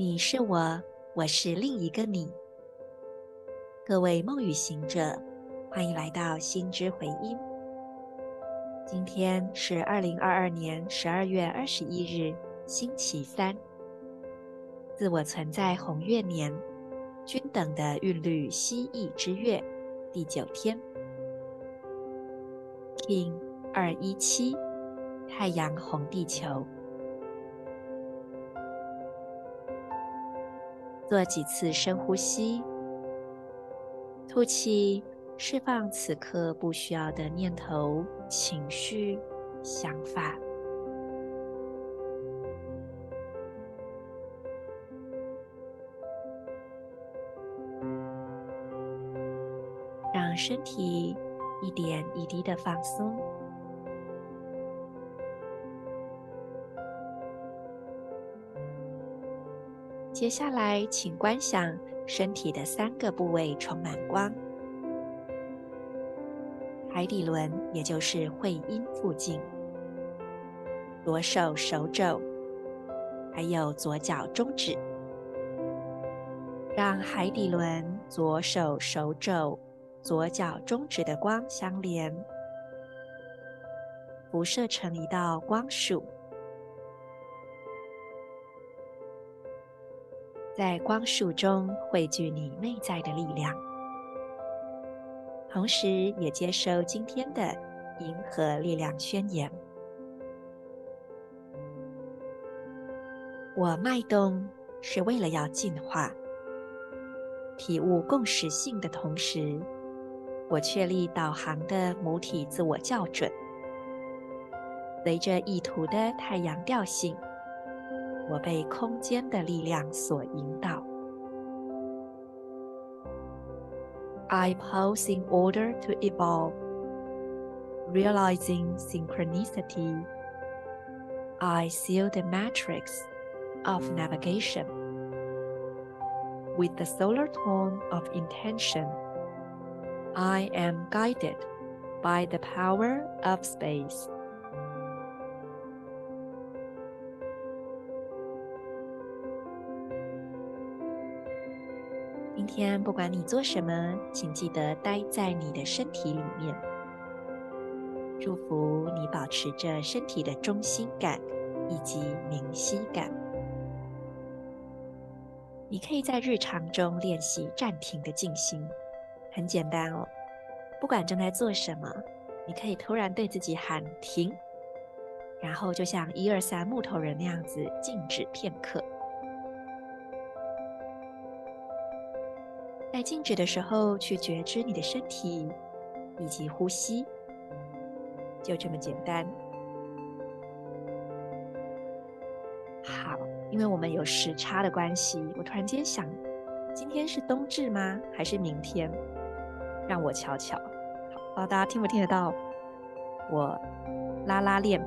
你是我，我是另一个你。各位梦语行者，欢迎来到心之回音。今天是二零二二年十二月二十一日，星期三。自我存在红月年，均等的韵律蜥蜴之月，第九天。，King 二一七，太阳红地球。做几次深呼吸，吐气，释放此刻不需要的念头、情绪、想法，让身体一点一滴的放松。接下来，请观想身体的三个部位充满光：海底轮，也就是会阴附近；左手手肘，还有左脚中指。让海底轮、左手手肘、左脚中指的光相连，辐射成一道光束。在光束中汇聚你内在的力量，同时也接收今天的银河力量宣言。我脉动是为了要进化，体悟共识性的同时，我确立导航的母体自我校准，随着意图的太阳调性。我被空间的力量所引导。I pause in order to evolve, realizing synchronicity. I seal the matrix of navigation with the solar tone of intention. I am guided by the power of space. 今天不管你做什么，请记得待在你的身体里面。祝福你保持着身体的中心感以及明晰感。你可以在日常中练习暂停的静心，很简单哦。不管正在做什么，你可以突然对自己喊停，然后就像一二三木头人那样子静止片刻。在静止的时候，去觉知你的身体以及呼吸，就这么简单。好，因为我们有时差的关系，我突然间想，今天是冬至吗？还是明天？让我瞧瞧。好，不知道大家听不听得到我拉拉链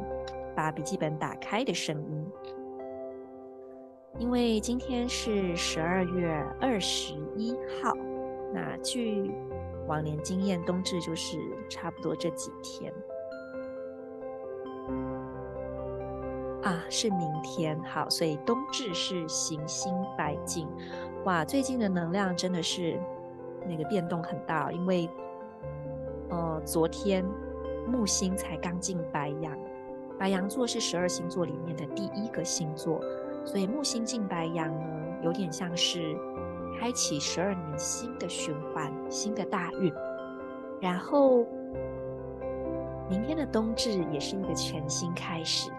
把笔记本打开的声音？因为今天是十二月二十一号，那据往年经验，冬至就是差不多这几天啊，是明天。好，所以冬至是行星白镜。哇，最近的能量真的是那个变动很大，因为呃，昨天木星才刚进白羊，白羊座是十二星座里面的第一个星座。所以木星进白羊呢，有点像是开启十二年新的循环、新的大运。然后明天的冬至也是一个全新开始。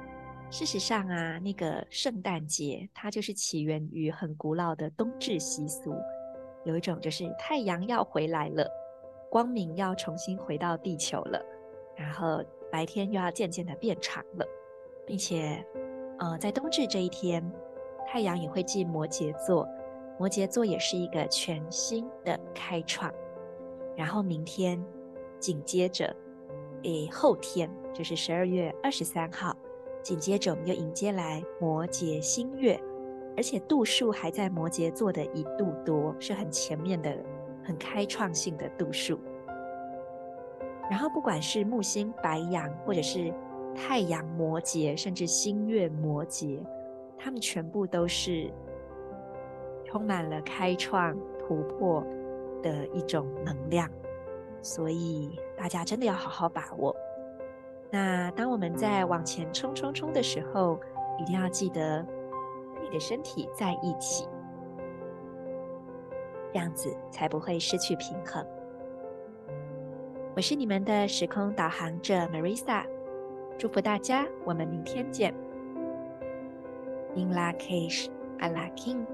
事实上啊，那个圣诞节它就是起源于很古老的冬至习俗，有一种就是太阳要回来了，光明要重新回到地球了，然后白天又要渐渐的变长了，并且。呃，在冬至这一天，太阳也会进摩羯座，摩羯座也是一个全新的开创。然后明天紧接着，诶，后天就是十二月二十三号，紧接着我们又迎接来摩羯新月，而且度数还在摩羯座的一度多，是很前面的、很开创性的度数。然后不管是木星白羊，或者是太阳摩羯，甚至星月摩羯，他们全部都是充满了开创突破的一种能量，所以大家真的要好好把握。那当我们在往前冲冲冲的时候，一定要记得你的身体在一起，这样子才不会失去平衡。我是你们的时空导航者 Marisa，祝福大家，我们明天见。In la cage, ala k'in